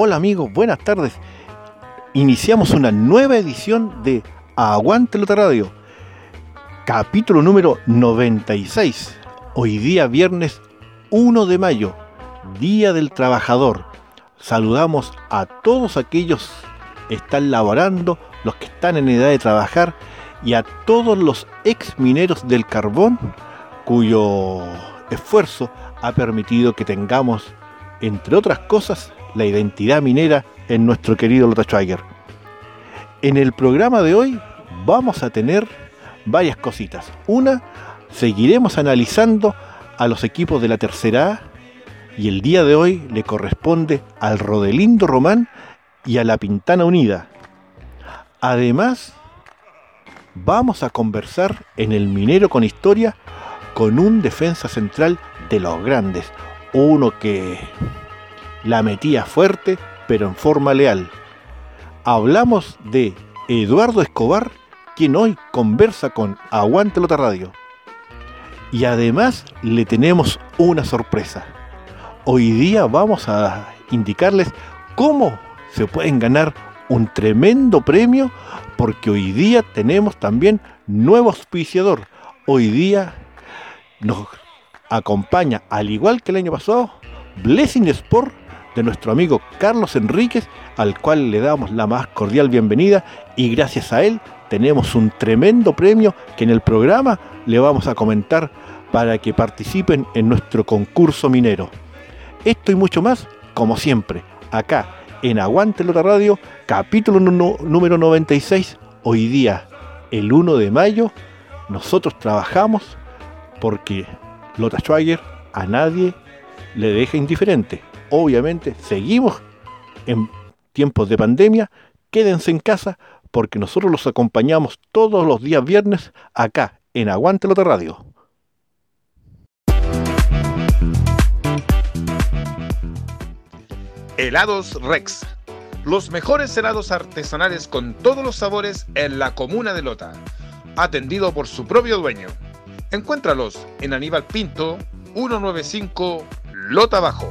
Hola amigos, buenas tardes. Iniciamos una nueva edición de Aguante Lota Radio, capítulo número 96. Hoy día viernes 1 de mayo, Día del Trabajador. Saludamos a todos aquellos que están laborando, los que están en edad de trabajar y a todos los ex mineros del carbón cuyo esfuerzo ha permitido que tengamos, entre otras cosas, la identidad minera en nuestro querido Lota Schweiger. En el programa de hoy vamos a tener varias cositas. Una, seguiremos analizando a los equipos de la tercera A y el día de hoy le corresponde al Rodelindo Román y a la Pintana Unida. Además, vamos a conversar en el Minero con Historia con un defensa central de los grandes, uno que la metía fuerte, pero en forma leal. Hablamos de Eduardo Escobar, quien hoy conversa con Aguante Lota Radio. Y además le tenemos una sorpresa. Hoy día vamos a indicarles cómo se pueden ganar un tremendo premio, porque hoy día tenemos también nuevo auspiciador. Hoy día nos acompaña, al igual que el año pasado, Blessing Sport de nuestro amigo Carlos Enríquez, al cual le damos la más cordial bienvenida y gracias a él tenemos un tremendo premio que en el programa le vamos a comentar para que participen en nuestro concurso minero. Esto y mucho más, como siempre, acá en Aguante Lota Radio, capítulo número 96, hoy día, el 1 de mayo, nosotros trabajamos porque Lota Schwager a nadie le deja indiferente obviamente seguimos en tiempos de pandemia, quédense en casa porque nosotros los acompañamos todos los días viernes acá en Aguante Lota Radio. Helados Rex. Los mejores helados artesanales con todos los sabores en la comuna de Lota. Atendido por su propio dueño. Encuéntralos en Aníbal Pinto, 195 Lota Bajo.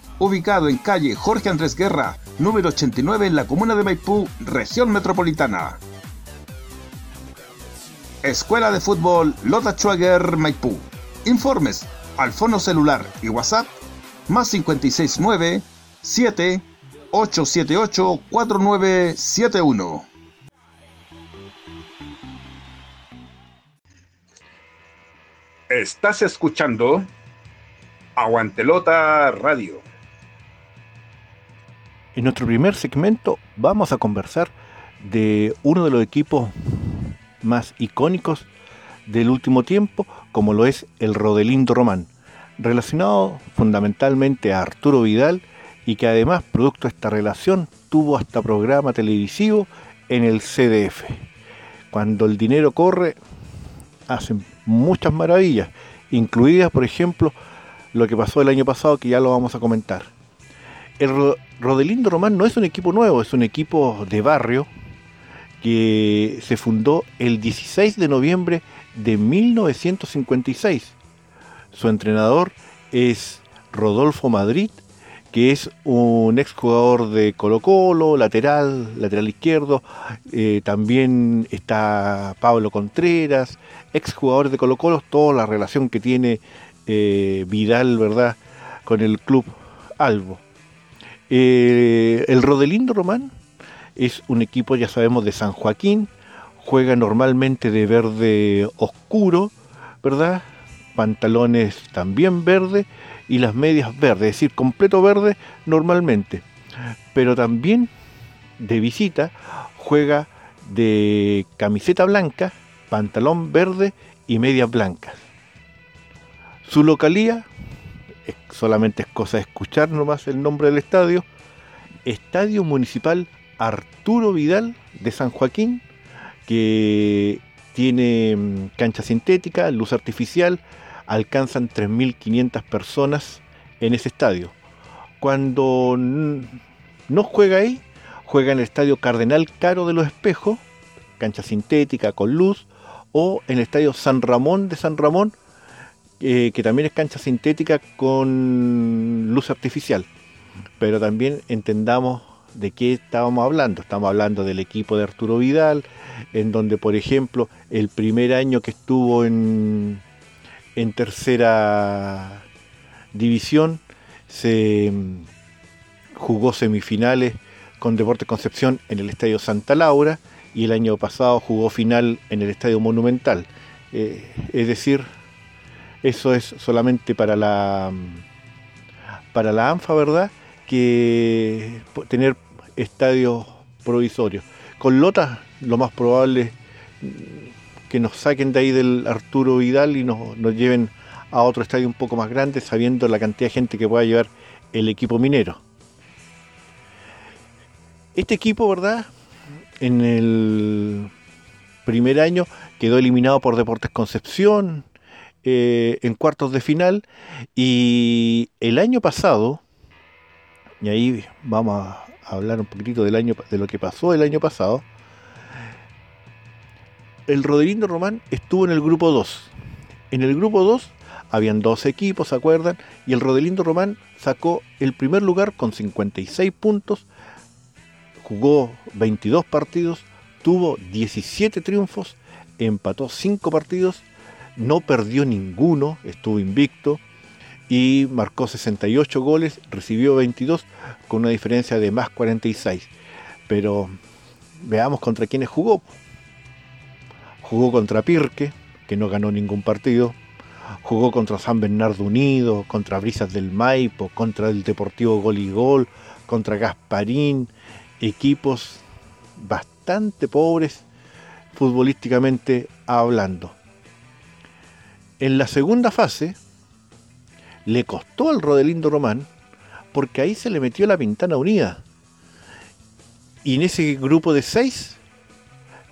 ubicado en calle Jorge Andrés Guerra, número 89 en la comuna de Maipú, región metropolitana. Escuela de Fútbol Lota Schwager Maipú. Informes al fono celular y WhatsApp más 569 7 878 4971. Estás escuchando Aguantelota Radio. En nuestro primer segmento vamos a conversar de uno de los equipos más icónicos del último tiempo, como lo es el Rodelindo Román, relacionado fundamentalmente a Arturo Vidal y que además, producto de esta relación, tuvo hasta programa televisivo en el CDF. Cuando el dinero corre, hacen muchas maravillas, incluidas, por ejemplo, lo que pasó el año pasado, que ya lo vamos a comentar. El Rodelindo Román no es un equipo nuevo, es un equipo de barrio que se fundó el 16 de noviembre de 1956. Su entrenador es Rodolfo Madrid, que es un exjugador de Colo Colo, lateral, lateral izquierdo. Eh, también está Pablo Contreras, exjugador de Colo Colo, toda la relación que tiene eh, Vidal, ¿verdad?, con el club Albo. Eh, el Rodelindo Román es un equipo, ya sabemos, de San Joaquín, juega normalmente de verde oscuro, ¿verdad? Pantalones también verde y las medias verdes, es decir, completo verde normalmente. Pero también de visita juega de camiseta blanca, pantalón verde y medias blancas. Su localía, solamente es cosa de escuchar nomás el nombre del estadio, Estadio Municipal Arturo Vidal de San Joaquín, que tiene mm, cancha sintética, luz artificial, alcanzan 3.500 personas en ese estadio. Cuando no juega ahí, juega en el estadio Cardenal Caro de los Espejos, cancha sintética con luz, o en el estadio San Ramón de San Ramón, eh, que también es cancha sintética con luz artificial. Pero también entendamos de qué estábamos hablando. Estamos hablando del equipo de Arturo Vidal, en donde, por ejemplo, el primer año que estuvo en, en tercera división, se mm, jugó semifinales con Deportes Concepción en el Estadio Santa Laura y el año pasado jugó final en el Estadio Monumental. Eh, es decir, eso es solamente para la para la ANFA, ¿verdad? Que tener estadios provisorios. Con Lota lo más probable que nos saquen de ahí del Arturo Vidal y nos, nos lleven a otro estadio un poco más grande, sabiendo la cantidad de gente que pueda llevar el equipo minero. Este equipo, ¿verdad? En el primer año quedó eliminado por Deportes Concepción, eh, en cuartos de final y el año pasado, y ahí vamos a hablar un poquitito del año, de lo que pasó el año pasado, el Rodelindo Román estuvo en el grupo 2. En el grupo 2 habían dos equipos, ¿se acuerdan? Y el Rodelindo Román sacó el primer lugar con 56 puntos, jugó 22 partidos, tuvo 17 triunfos, empató 5 partidos no perdió ninguno, estuvo invicto y marcó 68 goles, recibió 22 con una diferencia de más 46. Pero veamos contra quiénes jugó. Jugó contra Pirque, que no ganó ningún partido. Jugó contra San Bernardo Unido, contra Brisas del Maipo, contra el Deportivo Gol y Gol, contra Gasparín, equipos bastante pobres futbolísticamente hablando. En la segunda fase le costó al Rodelindo Román porque ahí se le metió la Pintana Unida. Y en ese grupo de seis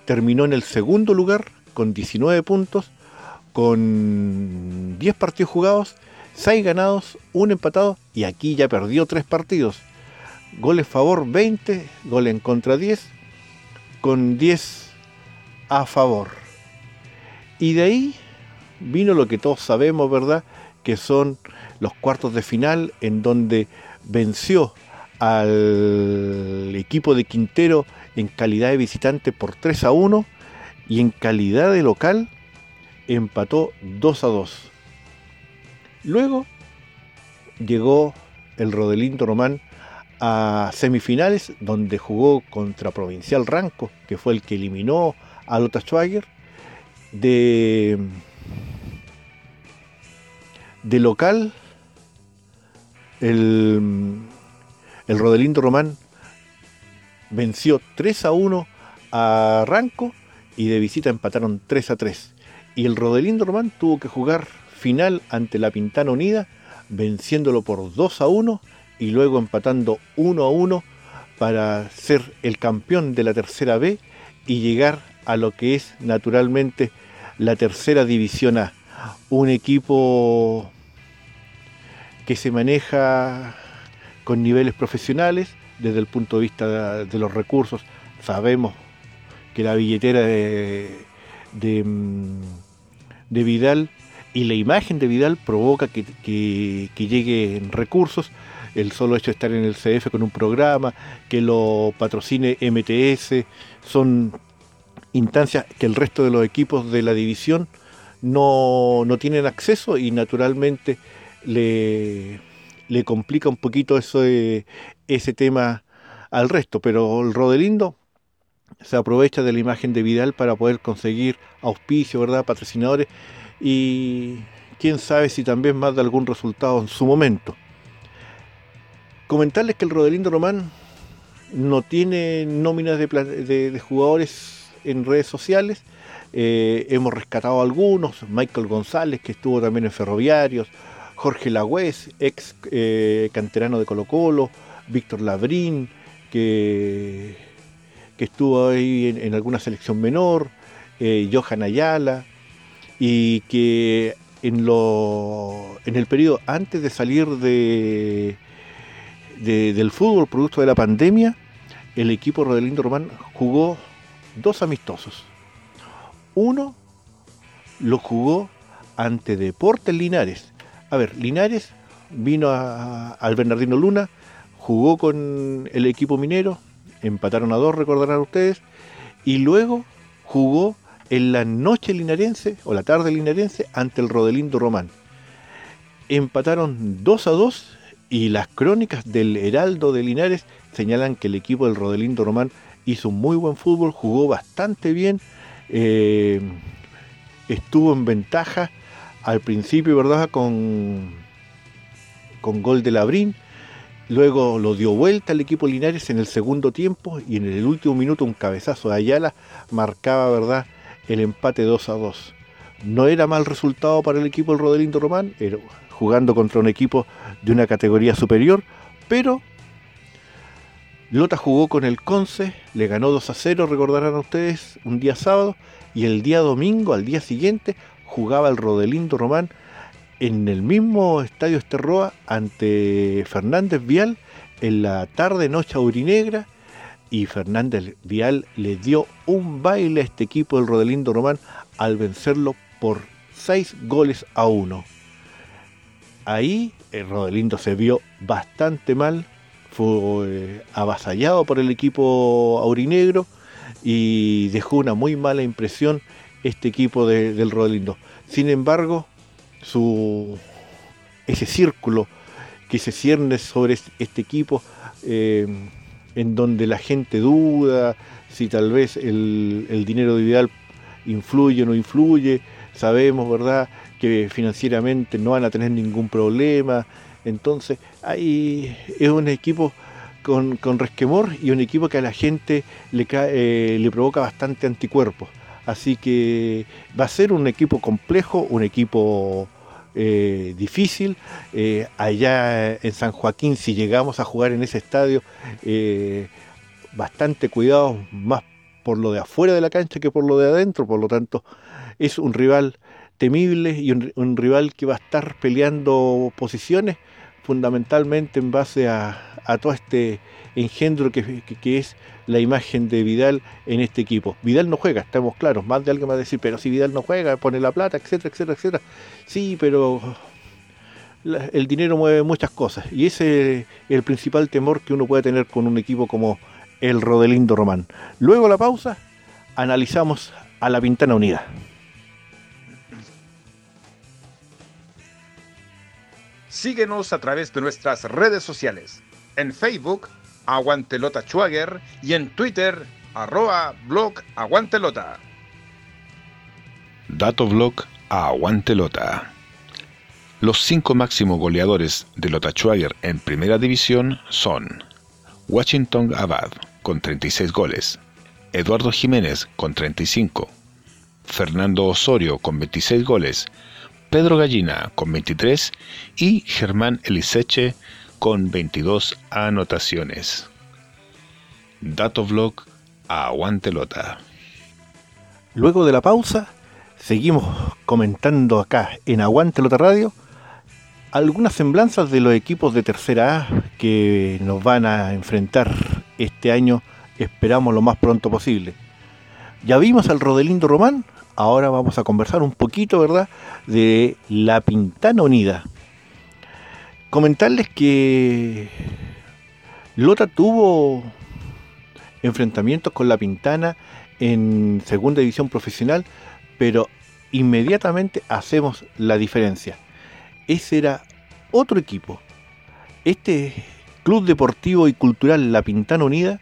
terminó en el segundo lugar con 19 puntos, con 10 partidos jugados, 6 ganados, 1 empatado y aquí ya perdió 3 partidos. Goles favor 20, goles en contra 10, con 10 a favor. Y de ahí vino lo que todos sabemos, ¿verdad? Que son los cuartos de final en donde venció al equipo de Quintero en calidad de visitante por 3 a 1 y en calidad de local empató 2 a 2. Luego llegó el Rodelindo Román a semifinales donde jugó contra Provincial Ranco, que fue el que eliminó a Lota Schwager, de de local, el, el Rodelindo Román venció 3 a 1 a Ranco y de visita empataron 3 a 3. Y el Rodelindo Román tuvo que jugar final ante la Pintana Unida, venciéndolo por 2 a 1 y luego empatando 1 a 1 para ser el campeón de la tercera B y llegar a lo que es naturalmente la tercera división A. Un equipo que se maneja con niveles profesionales desde el punto de vista de los recursos. Sabemos que la billetera de, de, mm, Vidal y la imagen de Vidal provoca que, que, que lleguen recursos el solo hecho de estar en el CF con un programa, que lo patrocine MTS, son instancias que el resto de los equipos de la división no, tienen acceso y naturalmente le, le complica un poquito eso ese tema al resto, pero el Rodelindo se aprovecha de la imagen de Vidal para poder conseguir auspicio, ¿verdad? patrocinadores y quién sabe si también más de algún resultado en su momento. Comentarles que el Rodelindo Román no tiene nóminas de, jugadores en redes sociales. Eh, hemos rescatado algunos, Michael González, que estuvo también en Ferroviarios, Jorge Lagüez, ex eh, canterano de Colo Colo, Víctor Labrín, que, estuvo ahí en, alguna selección menor, eh, Johan Ayala, y que en, el periodo antes de salir de, del fútbol producto de la pandemia, el equipo Rodelindo Román jugó dos amistosos. Uno lo jugó ante Deportes Linares. A ver, Linares vino al Bernardino Luna, jugó con el equipo minero, empataron a dos, recordarán ustedes, y luego jugó en la noche linarense o la tarde linarense ante el Rodelindo Román. Empataron 2 a 2 y las crónicas del Heraldo de Linares señalan que el equipo del Rodelindo Román hizo un muy buen fútbol, jugó bastante bien, eh, estuvo en ventaja al principio, ¿verdad? Con, con gol de Labrín, luego lo dio vuelta el equipo Linares en el segundo tiempo y en el último minuto un cabezazo de Ayala marcaba, ¿verdad? El empate 2 a 2. No era mal resultado para el equipo del Rodelindo Román, jugando contra un equipo de una categoría superior, pero Lota jugó con el Conce, le ganó 2 a 0, recordarán ustedes, un día sábado, y el día domingo, al día siguiente, jugaba el Rodelindo Román en el mismo estadio Esterroa ante Fernández Vial en la tarde noche aurinegra y Fernández Vial le dio un baile a este equipo del Rodelindo Román al vencerlo por 6 goles a 1 ahí el Rodelindo se vio bastante mal, fue eh, avasallado por el equipo aurinegro y dejó una muy mala impresión este equipo del Rodelindo. Sin embargo, su, ese círculo que se cierne sobre este equipo, eh, en donde la gente duda si tal vez el, el dinero de Vidal influye o no influye, sabemos, ¿verdad?, que financieramente no van a tener ningún problema. Entonces, ahí es un equipo con, resquemor y un equipo que a la gente le, eh, le provoca bastante anticuerpos. Así que va a ser un equipo complejo, un equipo eh, difícil. Eh, allá en San Joaquín, si llegamos a jugar en ese estadio, bastante cuidado, más por lo de afuera de la cancha que por lo de adentro. Por lo tanto, es un rival temible y un, rival que va a estar peleando posiciones fundamentalmente en base a, todo este engendro que, es la imagen de Vidal en este equipo. Vidal no juega, estamos claros, más de alguien va a decir, pero si Vidal no juega, pone la plata, etcétera, etcétera, etcétera. Sí, pero el dinero mueve muchas cosas y ese es el principal temor que uno puede tener con un equipo como el Rodelindo Román. Luego la pausa, analizamos a la Pintana Unida. Síguenos a través de nuestras redes sociales. En Facebook, Aguantelota Schwager y en Twitter, arroba blog Aguantelota. Dato blog Aguantelota. Los cinco máximos goleadores de Lota Schwager en primera división son Washington Abad con 36 goles, Eduardo Jiménez con 35, Fernando Osorio con 26 goles, Pedro Gallina con 23 y Germán Eliseche con 22 anotaciones. Dato Vlog Aguantelota. Luego de la pausa, seguimos comentando acá en Aguantelota Radio algunas semblanzas de los equipos de tercera A que nos van a enfrentar este año, esperamos lo más pronto posible. Ya vimos al Rodelindo Román, ahora vamos a conversar un poquito, ¿verdad?, de la Pintana Unida. Comentarles que Lota tuvo enfrentamientos con la Pintana en segunda división profesional, pero inmediatamente hacemos la diferencia ese era otro equipo. Este Club Deportivo y Cultural La Pintana Unida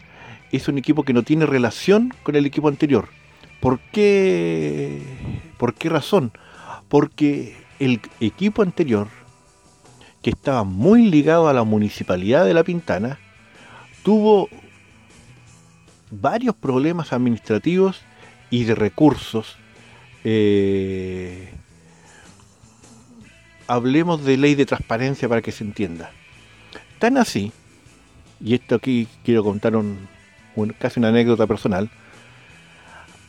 es un equipo que no tiene relación con el equipo anterior. ¿Por qué? ¿Por qué razón? Porque el equipo anterior, que estaba muy ligado a la municipalidad de La Pintana, tuvo varios problemas administrativos y de recursos eh, hablemos de ley de transparencia para que se entienda. Tan así, y esto aquí quiero contar un, casi una anécdota personal,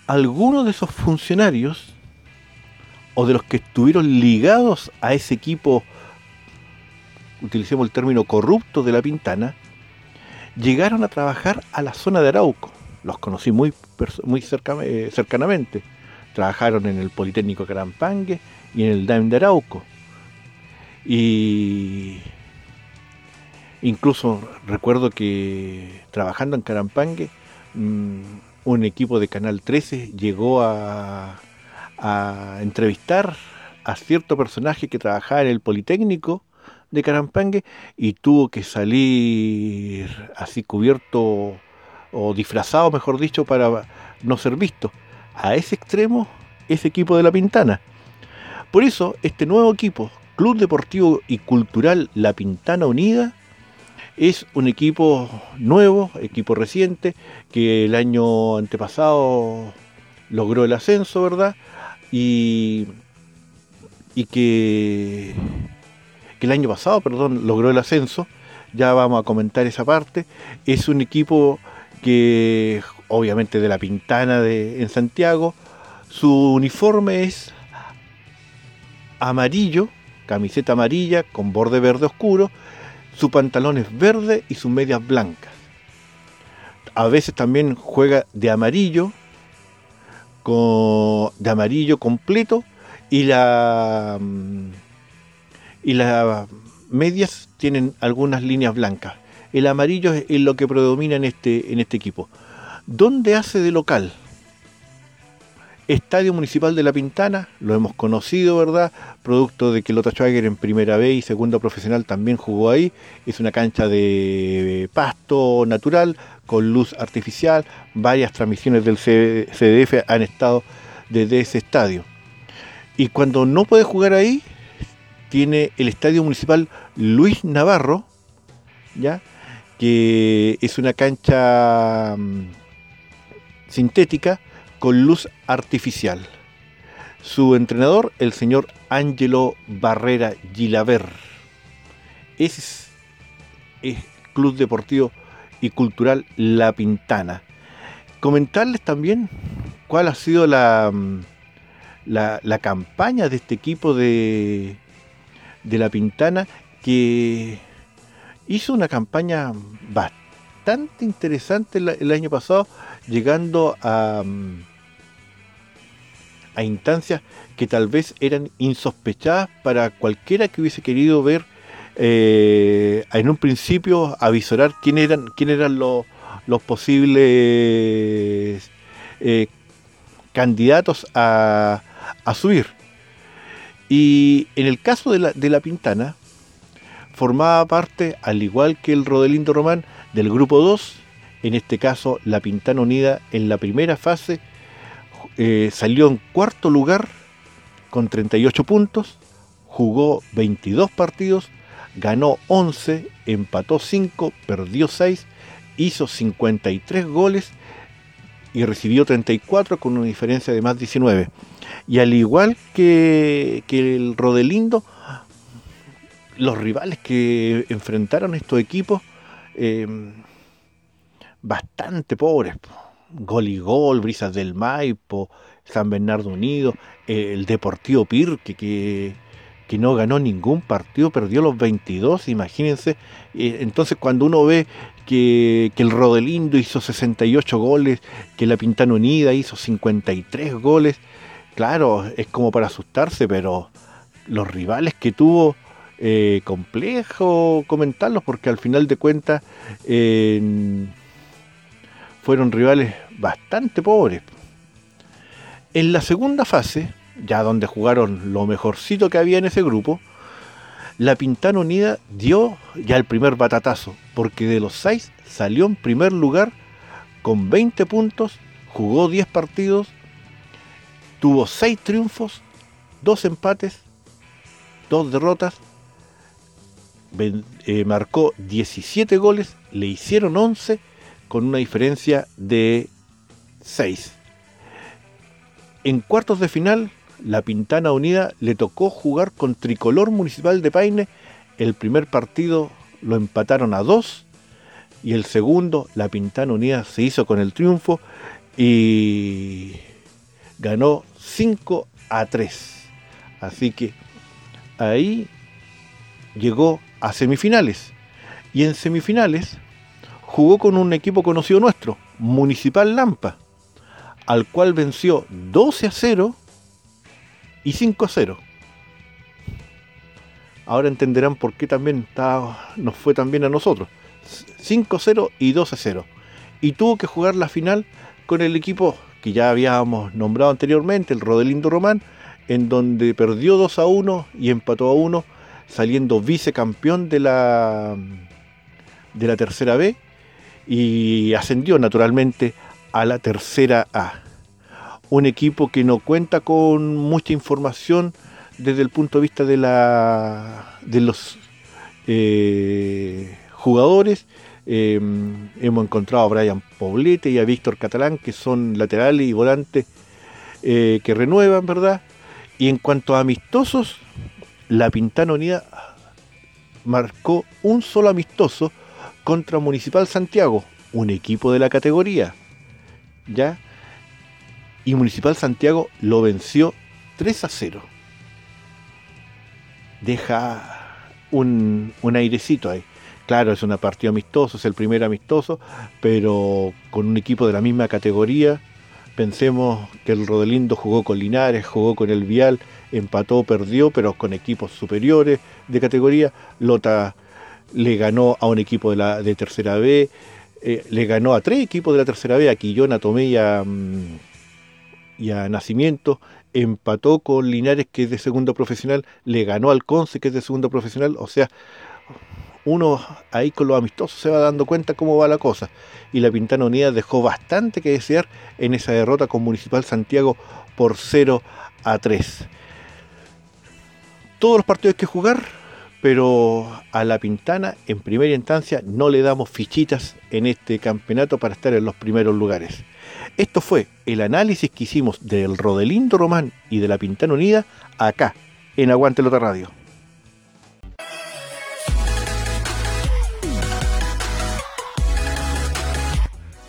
algunos de esos funcionarios o de los que estuvieron ligados a ese equipo, utilicemos el término corrupto de la Pintana, llegaron a trabajar a la zona de Arauco. Los conocí muy, muy eh, cercanamente. Trabajaron en el Politécnico Carampangue y en el DAIM de Arauco. Y incluso recuerdo que trabajando en Carampangue, un equipo de Canal 13 llegó a, entrevistar a cierto personaje que trabajaba en el Politécnico de Carampangue y tuvo que salir así cubierto o disfrazado, mejor dicho, para no ser visto. A ese extremo, ese equipo de La Pintana. Por eso, este nuevo equipo, Club Deportivo y Cultural La Pintana Unida es un equipo nuevo, equipo reciente, que el año antepasado logró el ascenso, ¿verdad? Y, y que, que el año pasado, perdón, logró el ascenso. Ya vamos a comentar esa parte. Es un equipo que, obviamente, de la Pintana de, en Santiago. Su uniforme es amarillo camiseta amarilla con borde verde oscuro, su pantalón es verde y sus medias blancas. A veces también juega de amarillo, con, de amarillo completo y la mm, y las medias tienen algunas líneas blancas. El amarillo es lo que predomina en este, en este equipo. ¿Dónde hace de local? Estadio Municipal de La Pintana, lo hemos conocido, ¿verdad? Producto de que Lota Schwager en primera B y segunda profesional también jugó ahí. Es una cancha de pasto natural con luz artificial. Varias transmisiones del CDF han estado desde ese estadio. Y cuando no puede jugar ahí, tiene el Estadio Municipal Luis Navarro, ¿ya? Que es una cancha mm, sintética con luz artificial. Su entrenador, el señor Angelo Barrera Gilaver. Es, el Club Deportivo y Cultural La Pintana. Comentarles también cuál ha sido la, la, la campaña de este equipo de, de La Pintana que hizo una campaña bastante interesante el año pasado, llegando a, a instancias que tal vez eran insospechadas para cualquiera que hubiese querido ver eh, en un principio avisorar quién eran, quién eran los, posibles eh, candidatos a, subir. Y en el caso de la, de la Pintana, formaba parte, al igual que el Rodelindo Román, del grupo 2, en este caso la Pintana Unida en la primera fase eh, salió en cuarto lugar con 38 puntos, jugó 22 partidos, ganó 11, empató 5, perdió 6, hizo 53 goles y recibió 34 con una diferencia de más 19. Y al igual que, que el Rodelindo, los rivales que enfrentaron estos equipos, eh, bastante pobres. Gol y gol, Brisas del Maipo, San Bernardo Unido, eh, el Deportivo Pirque, que, que no ganó ningún partido, perdió los 22, imagínense. Entonces cuando uno ve que, que, el Rodelindo hizo 68 goles, que la Pintana Unida hizo 53 goles, claro, es como para asustarse, pero los rivales que tuvo, eh, complejo comentarlos, porque al final de cuentas fueron rivales bastante pobres. En la segunda fase, ya donde jugaron lo mejorcito que había en ese grupo, la Pintana Unida dio ya el primer batatazo, porque de los seis salió en primer lugar con 20 puntos, jugó 10 partidos, tuvo 6 triunfos, 2 empates, 2 derrotas, eh, marcó 17 goles, le hicieron 11 con una diferencia de 6. En cuartos de final, la Pintana Unida le tocó jugar con Tricolor Municipal de Paine. El primer partido lo empataron a 2 y el segundo, la Pintana Unida se hizo con el triunfo y ganó 5 a 3. Así que ahí llegó a semifinales. Y en semifinales jugó con un equipo conocido nuestro, Municipal Lampa, al cual venció 12 a 0 y 5 a 0. Ahora entenderán por qué también está, nos fue también a nosotros. 5 a 0 y 2 a 0. Y tuvo que jugar la final con el equipo que ya habíamos nombrado anteriormente, el Rodelindo Román, en donde perdió 2 a 1 y empató a 1, saliendo vicecampeón de de la tercera B y ascendió naturalmente a la tercera A. Un equipo que no cuenta con mucha información desde el punto de vista de, la, de los eh, jugadores. Eh, hemos encontrado a Brian Poblete y a Víctor Catalán, que son laterales y volantes eh, que renuevan, ¿verdad? Y en cuanto a amistosos, la Pintana Unida marcó un solo amistoso contra Municipal Santiago, un equipo de la categoría. ¿Ya? Y Municipal Santiago lo venció 3 a 0. Deja un, un airecito ahí. Claro, es un partido amistoso, es el primer amistoso, pero con un equipo de la misma categoría. Pensemos que el Rodelindo jugó con Linares, jugó con el Vial, empató, perdió, pero con equipos superiores de categoría. Lota le ganó a un equipo de, la, de tercera B, eh, le ganó a tres equipos de la tercera B, a Quillón, a Tomé y a, mm, y a Nacimiento, empató con Linares, que es de segundo profesional, le ganó al Conce, que es de segundo profesional, o sea, uno ahí con los amistosos se va dando cuenta cómo va la cosa. Y la Pintana Unida dejó bastante que desear en esa derrota con Municipal Santiago por 0 a 3. Todos los partidos que jugar, pero a la Pintana en primera instancia no le damos fichitas en este campeonato para estar en los primeros lugares. Esto fue el análisis que hicimos del Rodelindo Román y de la Pintana Unida acá, en Aguante Lota Radio.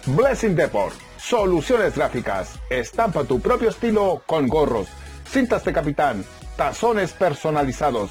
Blessing Deport, soluciones gráficas, estampa tu propio estilo con gorros, cintas de capitán, tazones personalizados,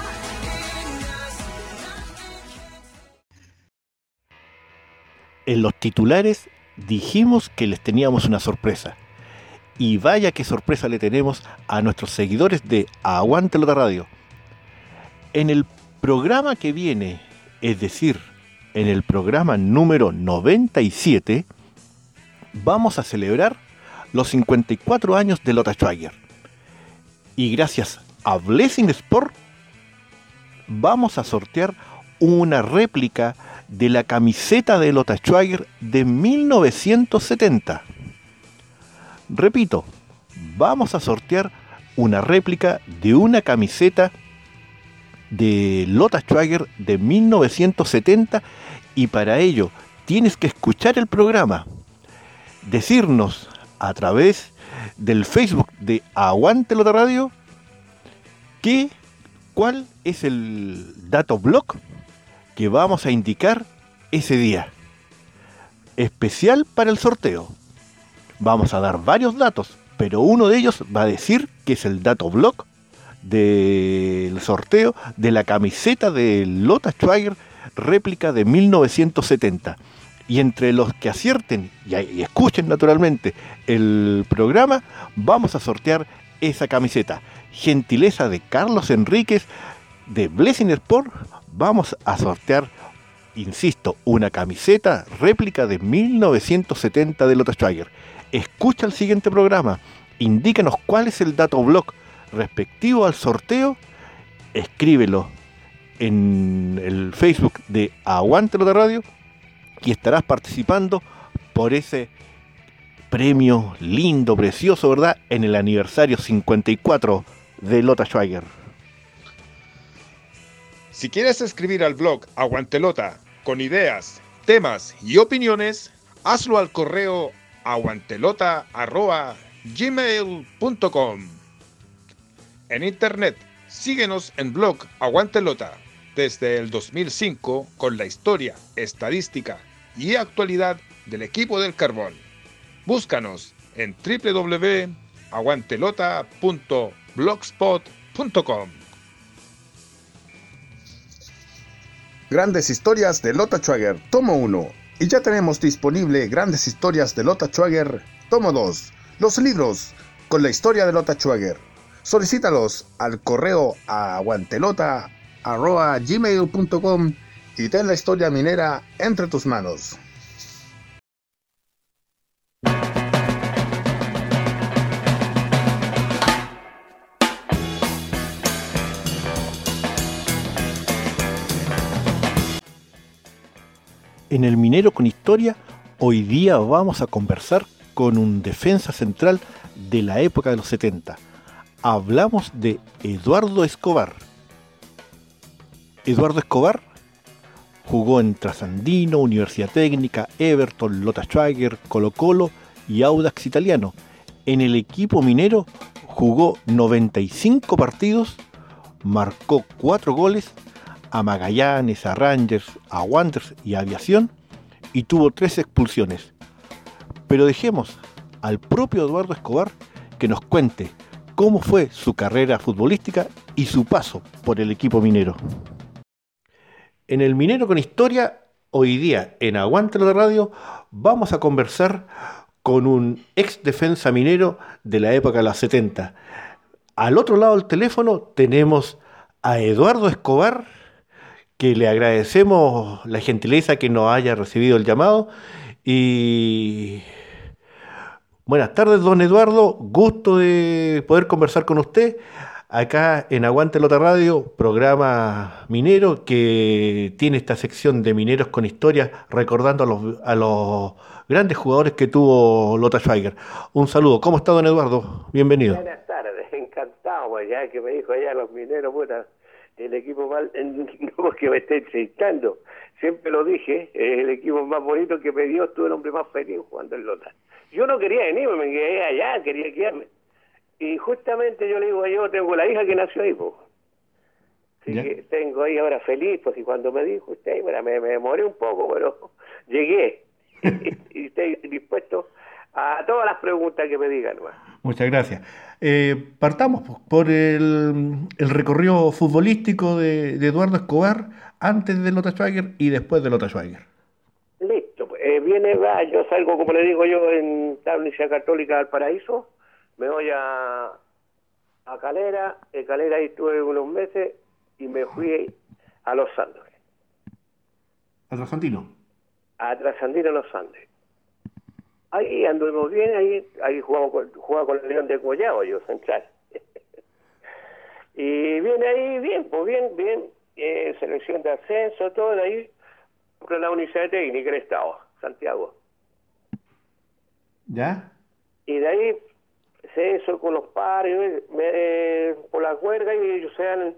En los titulares dijimos que les teníamos una sorpresa. Y vaya qué sorpresa le tenemos a nuestros seguidores de Aguante Lota Radio. En el programa que viene, es decir, en el programa número 97, vamos a celebrar los 54 años de Lota Schwager. Y gracias a Blessing Sport, vamos a sortear una réplica de la camiseta de Lota Schwager de 1970. Repito, vamos a sortear una réplica de una camiseta de Lota Schwager de 1970 y para ello tienes que escuchar el programa, decirnos a través del Facebook de Aguante Lota Radio que, cuál es el dato blog que vamos a indicar ese día. Especial para el sorteo. Vamos a dar varios datos, pero uno de ellos va a decir que es el dato blog del sorteo de la camiseta de Lota Schwager réplica de 1970. Y entre los que acierten y, escuchen naturalmente el programa, vamos a sortear esa camiseta. Gentileza de Carlos Enríquez de Blessing Sport, vamos a sortear, insisto, una camiseta réplica de 1970 de Lota Schwager. Escucha el siguiente programa, indícanos cuál es el dato blog respectivo al sorteo, escríbelo en el Facebook de Aguante de Radio y estarás participando por ese premio lindo, precioso, ¿verdad? En el aniversario 54 de Lota Schweiger. Si quieres escribir al blog Aguantelota con ideas, temas y opiniones, hazlo al correo aguantelota.gmail.com. En internet, síguenos en blog Aguantelota desde el 2005 con la historia, estadística y actualidad del equipo del carbón. Búscanos en www.aguantelota.blogspot.com. Grandes historias de Lota Schwager, tomo 1. Y ya tenemos disponible Grandes historias de Lota Schwager, tomo 2. Los libros con la historia de Lota Schwager. Solicítalos al correo aguantelota.gmail.com y ten la historia minera entre tus manos. En el Minero con Historia, hoy día vamos a conversar con un defensa central de la época de los 70. Hablamos de Eduardo Escobar. Eduardo Escobar jugó en Trasandino, Universidad Técnica, Everton, Lota Schwager, Colo Colo y Audax Italiano. En el equipo minero jugó 95 partidos, marcó 4 goles a Magallanes, a Rangers, a Wanderers y a Aviación y tuvo tres expulsiones. Pero dejemos al propio Eduardo Escobar que nos cuente cómo fue su carrera futbolística y su paso por el equipo minero. En el Minero con Historia, hoy día en Aguante de Radio, vamos a conversar con un ex defensa minero de la época de los 70. Al otro lado del teléfono tenemos a Eduardo Escobar, que le agradecemos la gentileza que nos haya recibido el llamado. Y buenas tardes, don Eduardo. Gusto de poder conversar con usted acá en Aguante Lota Radio, programa minero que tiene esta sección de mineros con historia, recordando a los, a los grandes jugadores que tuvo Lota Schweiger. Un saludo. ¿Cómo está, don Eduardo? Bienvenido. Buenas tardes, encantado, pues, ya que me dijo allá los mineros, puta el equipo más, no que me esté citando, siempre lo dije, es el equipo más bonito que me dio, tuve el hombre más feliz jugando en Lota. Yo no quería venirme, me quedé allá, quería quedarme. Y justamente yo le digo, yo tengo la hija que nació ahí, pues. Así que tengo ahí ahora feliz, pues y cuando me dijo usted, bueno, me, me demoré un poco, pero llegué y estoy dispuesto a todas las preguntas que me digan. Muchas gracias. Eh, partamos por el, recorrido futbolístico de, Eduardo Escobar antes de Lota Schwager y después de Lota Schwager. Listo, pues, eh, viene, va, yo salgo, como le digo yo, en la Universidad Católica del Paraíso, me voy a, a Calera, en Calera ahí estuve unos meses y me fui a Los Andes. ¿A Trasandino? A Trasandino Los Andes. Ahí anduvimos bien, ahí, ahí jugamos con, jugaba con el León de Collao, yo central. Y viene ahí bien, pues bien, bien, eh, selección de ascenso, todo de ahí, con la Universidad Técnica en Estado, Santiago. ¿Ya? Y de ahí se hizo con los pares, me, por la huelga y ellos sean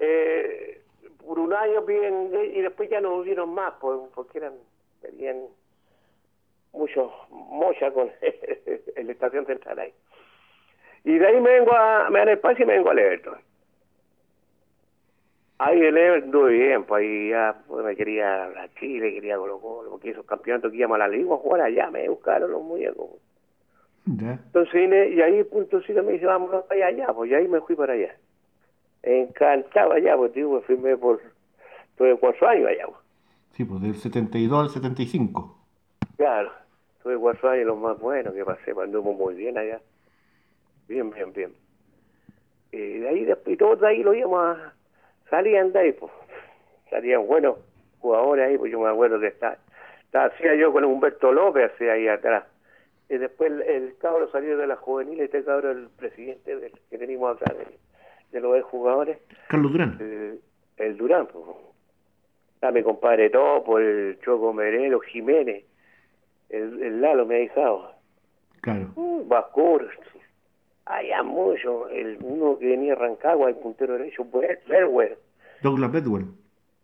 eh, por un año bien, y después ya no hubieron más, pues, porque eran, tenían mucho mocha con la estación central ahí. Y de ahí me vengo a, me dan espacio y me vengo a Everton. Ahí el Everton estuve bien, pues ahí ya pues, me quería a Chile, quería Colo Colo, porque esos campeonatos que íbamos a la Liga a jugar allá, me buscaron los muñecos. Entonces vine, y ahí punto sí me dice, vámonos para allá, pues y ahí me fui para allá. Encantado allá, pues digo, firmé por, tuve cuatro años allá, pues. Sí, pues del 72 al 75. Claro, tuve cuatro años los más buenos que pasé, anduvo muy bien allá. Bien, bien, bien. Y de ahí después, y todos de ahí lo íbamos a, salían de ahí, pues. Salían buenos jugadores ahí, pues yo me acuerdo que estaba, estaba hacía yo con Humberto López, hacía ahí atrás. Y después el, el cabro salió de la juvenil, este cabro el presidente del, que tenemos acá, de, de los jugadores, Carlos Durán. el, el Durán, pues. Está mi compadre Topo, el Choco Merelo, Jiménez, el, el Lalo me ha dejado. Claro. Uh, Bascur, allá mucho, el uno que venía a Rancagua, el puntero derecho, Berwer, Douglas Bedwell.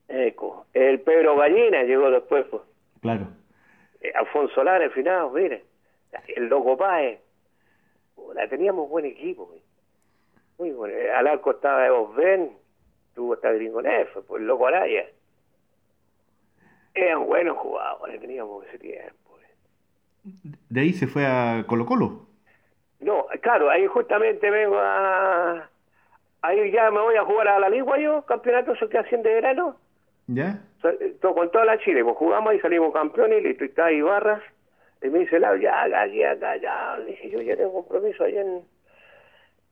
Eco, el Pedro Gallina llegó después, pues. Claro. Eh, Alfonso Lara, al final, mire, el Loco Páez, la teníamos buen equipo, güey. muy bueno. Eh, Al arco estaba Evo Ben, tuvo hasta Gringo Neff, pues el Loco Araya. Eran buenos jugadores, teníamos ese tiempo. De ahí se fue a Colo Colo. No, claro, ahí justamente vengo a... Ahí ya me voy a jugar a la Ligua yo, campeonato que hacen de verano. ¿Ya? To- con toda la Chile, pues jugamos y salimos campeones y listo, y está ahí Barras. Y me dice, Lau, ya, acá, ya, acá, ya. Le dije, yo ya tengo compromiso allá en...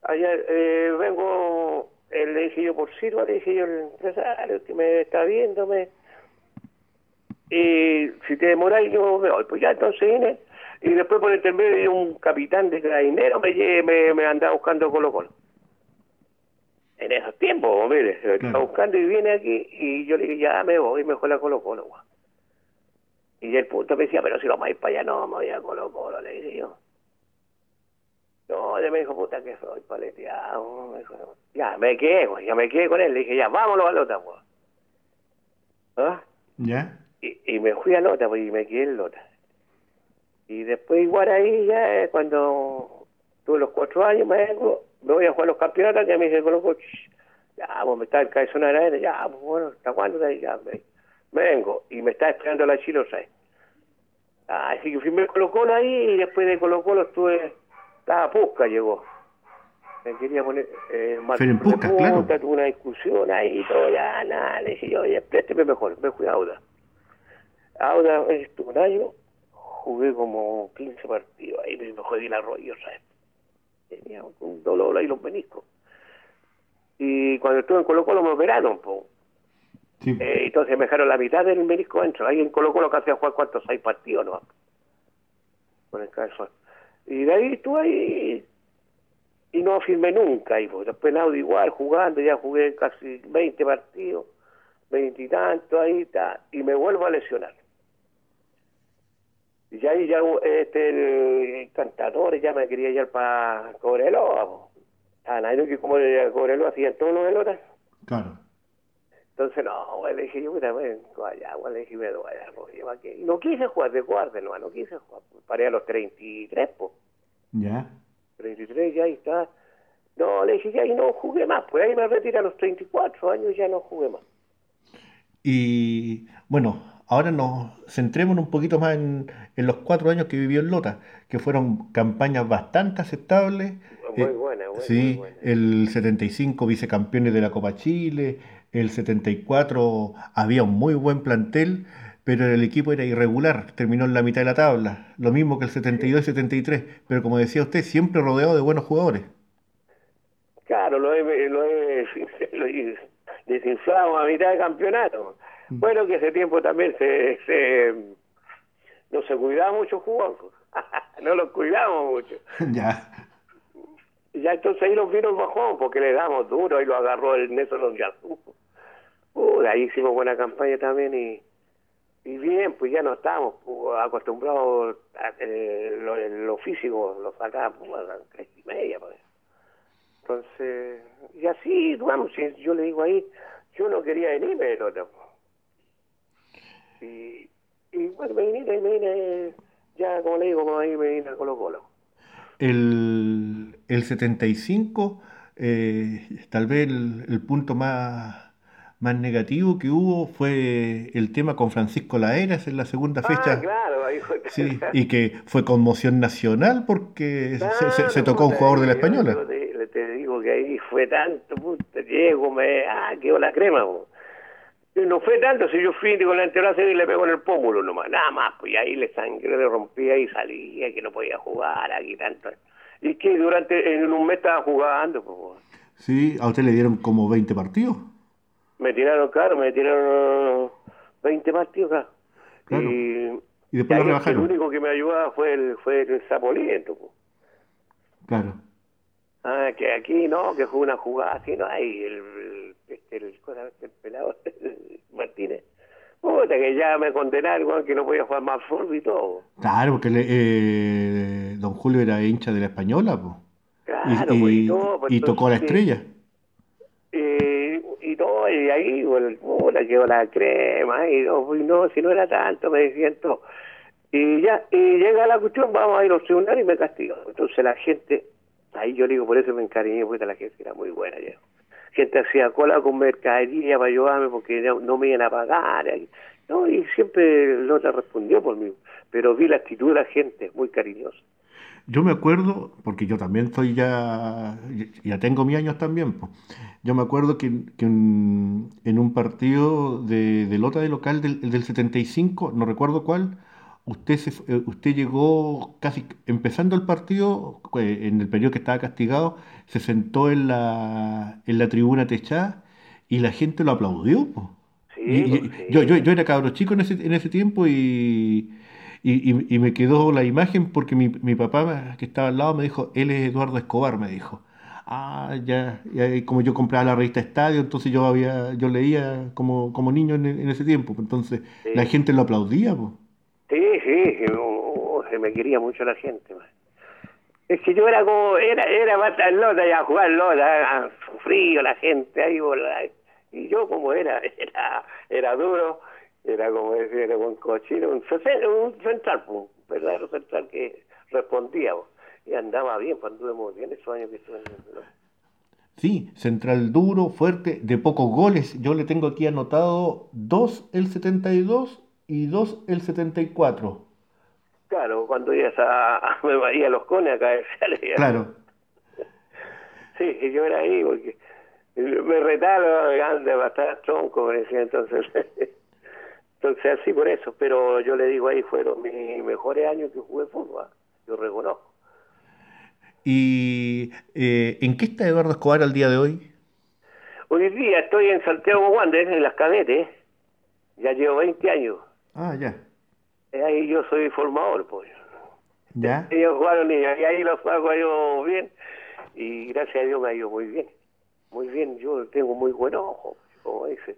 Allá, eh, vengo, eh, le dije yo por Silva, le dije yo el empresario que me está viéndome. Y si te demoráis, yo me voy. Pues ya entonces vine. Y después por intermedio de un capitán de carabinero me, me, me andaba buscando Colo Colo. En esos tiempos, mire, me estaba Claro. buscando y viene aquí y yo le dije, ya me voy, mejor a Colo Colo. Y el punto me decía, pero si vamos a ir para allá, no, me voy a Colo Colo, le dije yo. No, él me dijo, puta que soy paleteado. me dijo, ya, me quedé, ya me quedé con él. Le dije, ya, vámonos a Lota. ¿Ah? ¿Ya? Y, y me fui a Lota, pues, y me quedé en Lota. Y después igual ahí ya eh, cuando tuve los cuatro años me vengo, me voy a jugar los campeonatos, que me dice Colo "Ch, ya, pues me está el cabezón aérea, ya, pues bueno, ¿hasta cuándo? De ahí? Ya, me, me vengo. Y me está esperando la Chilo 6. Así que firmé Colo Colo ahí y después de Colo Colo estuve, estaba Pusca llegó. Me quería poner eh, Puskas, de claro. tuve una discusión ahí y todo, ya, nada, le dije yo, oye, présteme mejor, me fui a Auda. Auda estuve un año, jugué como 15 partidos, ahí me jodí la rodilla, ¿sabes? Tenía un dolor ahí los meniscos. Y cuando estuve en Colo Colo me operaron, po. Sí. Eh, entonces me dejaron la mitad del menisco dentro. Ahí en Colo Colo casi a jugar cuántos, seis partidos, ¿no? Con el caso. Y de ahí estuve ahí y no firmé nunca. Y pues, después Audi igual, jugando, ya jugué casi 20 partidos, veintitantos ahí, está, y me vuelvo a lesionar. Y ya ahí ya este, el cantador ya me quería llevar para Cobreloa. Ah, nadie que como de Cobreloa hacían todos los veloras. Claro. Entonces, no, güey, le dije, yo, mira, güey, allá, güey, le dije, me voy a Roger, ¿para qué? Y no quise jugar de guardia, no, no quise jugar. Paré a los 33, pues. ¿Ya? 33, ya ahí está. No, le dije, ya ahí no jugué más, pues ahí me retiré a los 34 años, ya no jugué más. Y bueno, ahora nos centremos un poquito más en, en los cuatro años que vivió en Lota, que fueron campañas bastante aceptables. Muy Eh, buena, buena, sí, muy buena. el 75 vicecampeones de la Copa Chile, el 74 había un muy buen plantel, pero el equipo era irregular, terminó en la mitad de la tabla, lo mismo que el 72 y 73, pero como decía usted, siempre rodeado de buenos jugadores. Claro, lo he, lo he, lo he desinflado a mitad de campeonato. Bueno, que ese tiempo también se, se no se cuidaba mucho jugador. no los cuidamos mucho. ya, ya entonces ahí nos vino el bajón, porque le damos duro, y lo agarró el Nelson Yazú. Uh, ahí hicimos buena campaña también y, y bien, pues ya no estábamos pues, acostumbrados a eh, lo, físico, lo sacábamos a las tres y media. Pues. Entonces, y así, vamos, yo le digo ahí, yo no quería venir, pero Y, y bueno, me vine, me vine, ya como le digo, ahí me vine a Colo Colo. El, el 75, eh, tal vez el, punto más, más negativo que hubo fue el tema con Francisco Laeras en la segunda ah, fecha. Claro, sí, y que fue conmoción nacional porque se, se, tocó un jugador de la Española. Te, te, digo que ahí fue tanto, puta, llego, me, ah, quedó la crema. No fue tanto, si yo fui con la enterraza y le pego en el pómulo nomás, nada más, pues ahí le sangré, le rompía y salía, que no podía jugar aquí tanto. Y que durante, en un mes estaba jugando, pues. Sí, ¿a usted le dieron como 20 partidos? Me tiraron, claro, me tiraron 20 partidos, claro. Y, y después lo rebajaron. El único que me ayudaba fue el, fue el Zapoliento, pues. Claro. Ah, que aquí no, que fue una jugada así, no hay el, este, el, el pelado Martínez. Puta, que ya me condenaron, que no podía jugar más fútbol y todo. Claro, porque eh, don Julio era hincha de la Española, pues. Claro, y, pues, y, y tocó la estrella. Y, y todo, y ahí, bueno, puta, quedó la crema, y no, y no, si no era tanto, me decían todo. Y ya, y llega la cuestión, vamos a ir a los tribunales y me castigan. Entonces la gente, ahí yo digo, por eso me encariñé, porque la gente era muy buena ya gente hacía cola con mercadería para ayudarme porque no, me iban a pagar. No, y siempre Lota respondió por mí, pero vi la actitud de la gente, muy cariñosa. Yo me acuerdo, porque yo también estoy ya, ya tengo mis años también, yo me acuerdo que, en, un partido de, de Lota de local del, del 75, no recuerdo cuál, usted, eh, usted llegó casi empezando el partido, eh, en el periodo que estaba castigado, se sentó en la, en la tribuna techada y la gente lo aplaudió. Sí, Yo, yo, yo, era cabro chico en ese, en ese tiempo y, y, y me quedó la imagen porque mi, mi, papá que estaba al lado me dijo, él es Eduardo Escobar, me dijo. Ah, ya, como yo compraba la revista Estadio, entonces yo había, yo leía como, como niño en, en ese tiempo, entonces la gente lo aplaudía. Pues. Sí, sí, se me quería mucho la gente. Es que yo era como, era, era más lota y a jugar lota, frío la gente ahí, y yo como era, era, era duro, era como decir, era un cochino, un, central, un verdadero central que respondía, y andaba bien, cuando anduvimos bien esos años que estuve en Sí, central duro, fuerte, de pocos goles. Yo le tengo aquí anotado dos el 72 y 2 el 74. Claro, cuando ibas a, me a los cones a caer. Claro. Sí, yo era ahí porque me retaba grande, estar tronco, me decía entonces. entonces así por eso, pero yo le digo ahí fueron mis mejores años que jugué fútbol, yo reconozco. ¿Y eh, en qué está Eduardo Escobar al día de hoy? Hoy día estoy en Santiago Wander, en las cadetes, ya llevo 20 años. Ah, ya. Ahí yo soy formador, pues. ¿Ya? Ellos jugaron y ahí los hago yo bien y gracias a Dios me ha ido muy bien. Muy bien, yo tengo muy buen ojo, como dice.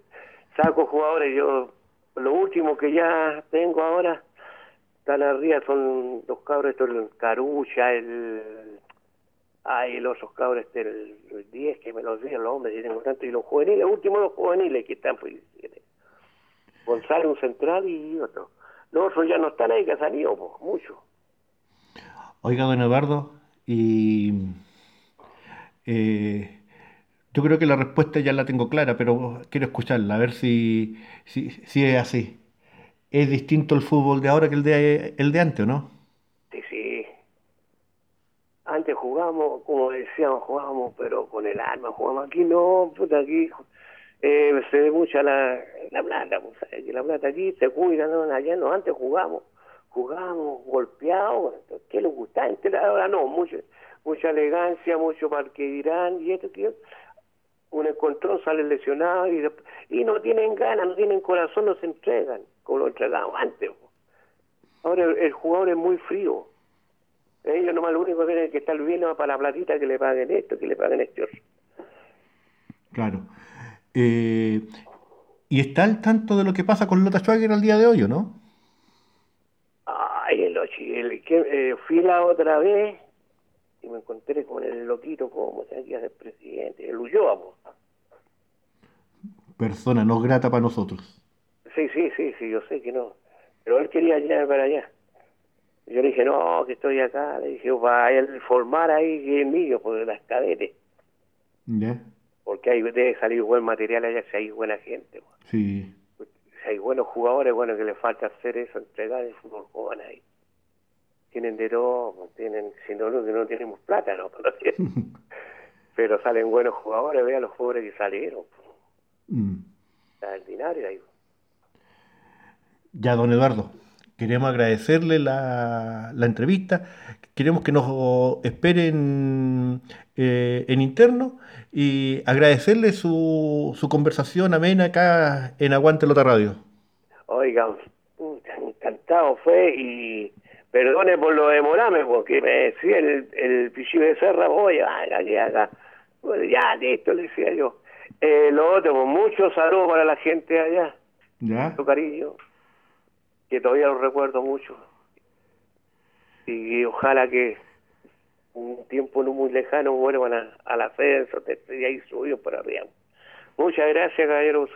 Saco jugadores, yo lo último que ya tengo ahora, están arriba, son los cabros, estos, el Carucha, el... Ay, los cabros, este, el, 10, que me los dieron los hombres, y tengo tanto, y los juveniles, los últimos los juveniles que están, pues, Gonzalo un central y otro. Los otros ya no están ahí, que han salido, pues, mucho. Oiga, don Eduardo, y eh, yo creo que la respuesta ya la tengo clara, pero quiero escucharla, a ver si, si, si es así. ¿Es distinto el fútbol de ahora que el de, el de antes, o no? Sí, sí. Antes jugábamos, como decíamos, jugábamos, pero con el alma, jugábamos aquí, no, puta, aquí eh, se ve mucha la, la plata, pues, que la plata aquí se cuida, ¿no? allá no, antes jugamos, jugamos golpeados, ¿qué les gusta? Ahora no, mucho, mucha elegancia, mucho parque dirán, y esto que un encontrón sale lesionado y, y no tienen ganas, no tienen corazón, no se entregan, como lo entregaban antes. Ahora el, jugador es muy frío, Ellos nomás lo único que tienen que estar viendo para la platita que le paguen esto, que le paguen esto. Claro. Eh, ¿Y está al tanto de lo que pasa con Lota Schwager al día de hoy, o no? Ay, el, el, que, eh, fui la otra vez y me encontré con el loquito como se hacía el presidente, el Ulloa. Persona no grata para nosotros. Sí, sí, sí, sí, yo sé que no. Pero él quería llegar para allá. Yo le dije, no, que estoy acá. Le dije, va a formar ahí que es mío, por las cadetes. Ya. Porque ahí debe salir buen material allá si hay buena gente. Sí. Si hay buenos jugadores, bueno, que le falta hacer eso, entregar el fútbol joven ahí. Tienen de todo, tienen, si no, no, no tenemos plata, ¿no? Pero salen buenos jugadores, vean los jugadores que salieron. Mm. Extraordinario ahí. Ya, don Eduardo, queremos agradecerle la, la entrevista, queremos que nos esperen eh, en interno y agradecerle su, su conversación amena acá en Aguante Lota Radio. Oiga, encantado fue y perdone por lo de Morame, porque me decía el, el pichillo de Serra, voy aquí, acá. Bueno, ya, listo, le decía yo. Eh, lo otro, pues, muchos saludos para la gente allá. ¿Ya? Mucho cariño que todavía lo recuerdo mucho. Y, ojalá que un tiempo no muy lejano vuelvan a, al ascenso, y ahí subió para arriba. Muchas gracias, caballero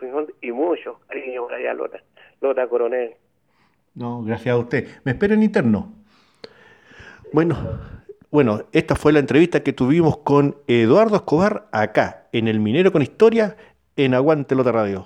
y mucho cariño para allá, Lota. Lota Coronel. No, gracias a usted. Me espero en interno. Bueno, bueno, esta fue la entrevista que tuvimos con Eduardo Escobar acá, en El Minero con Historia, en Aguante Lota Radio.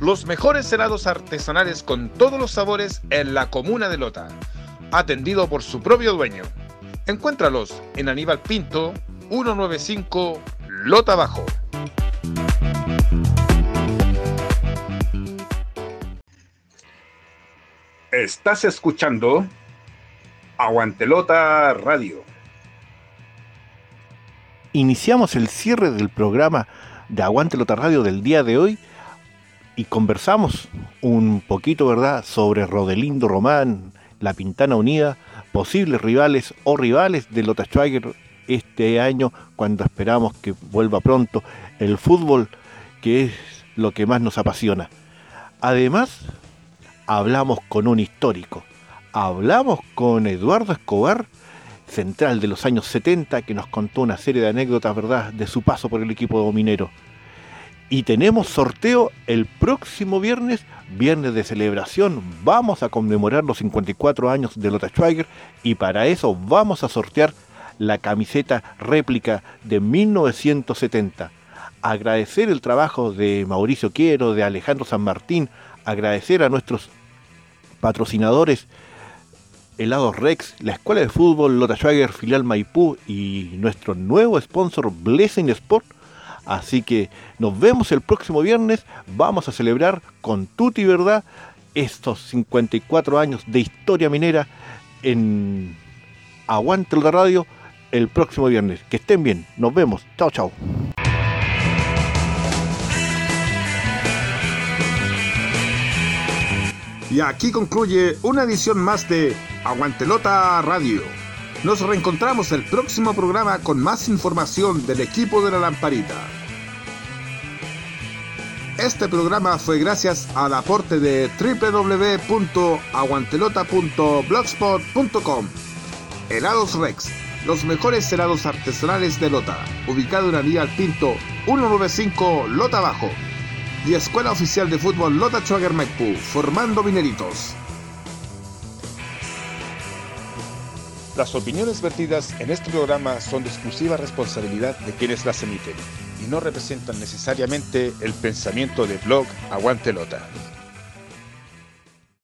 los mejores helados artesanales con todos los sabores en la comuna de Lota, atendido por su propio dueño. Encuéntralos en Aníbal Pinto, 195 Lota Bajo. Estás escuchando Aguantelota Radio. Iniciamos el cierre del programa de Aguantelota Radio del día de hoy y conversamos un poquito, ¿verdad?, sobre Rodelindo Román, la Pintana Unida, posibles rivales o rivales de Lota Schwager este año, cuando esperamos que vuelva pronto el fútbol, que es lo que más nos apasiona. Además, hablamos con un histórico, hablamos con Eduardo Escobar, central de los años 70, que nos contó una serie de anécdotas, ¿verdad?, de su paso por el equipo minero. Y tenemos sorteo el próximo viernes, viernes de celebración. Vamos a conmemorar los 54 años de Lota Schweiger y para eso vamos a sortear la camiseta réplica de 1970. Agradecer el trabajo de Mauricio Quiero, de Alejandro San Martín, agradecer a nuestros patrocinadores Helados Rex, la Escuela de Fútbol Lota Schwager, filial Maipú y nuestro nuevo sponsor Blessing Sport Así que nos vemos el próximo viernes. Vamos a celebrar con Tuti Verdad estos 54 años de historia minera en Aguante Radio el próximo viernes. Que estén bien. Nos vemos. Chao, chao. Y aquí concluye una edición más de Aguantelota Radio. Nos reencontramos el próximo programa con más información del equipo de la lamparita. Este programa fue gracias al aporte de www.aguantelota.blogspot.com Helados Rex, los mejores helados artesanales de Lota, ubicado en Aníbal Pinto, 195 Lota Bajo. Y Escuela Oficial de Fútbol Lota Schwager Maipú, formando mineritos. Las opiniones vertidas en este programa son de exclusiva responsabilidad de quienes las emiten y no representan necesariamente el pensamiento de Blog Aguante Lota.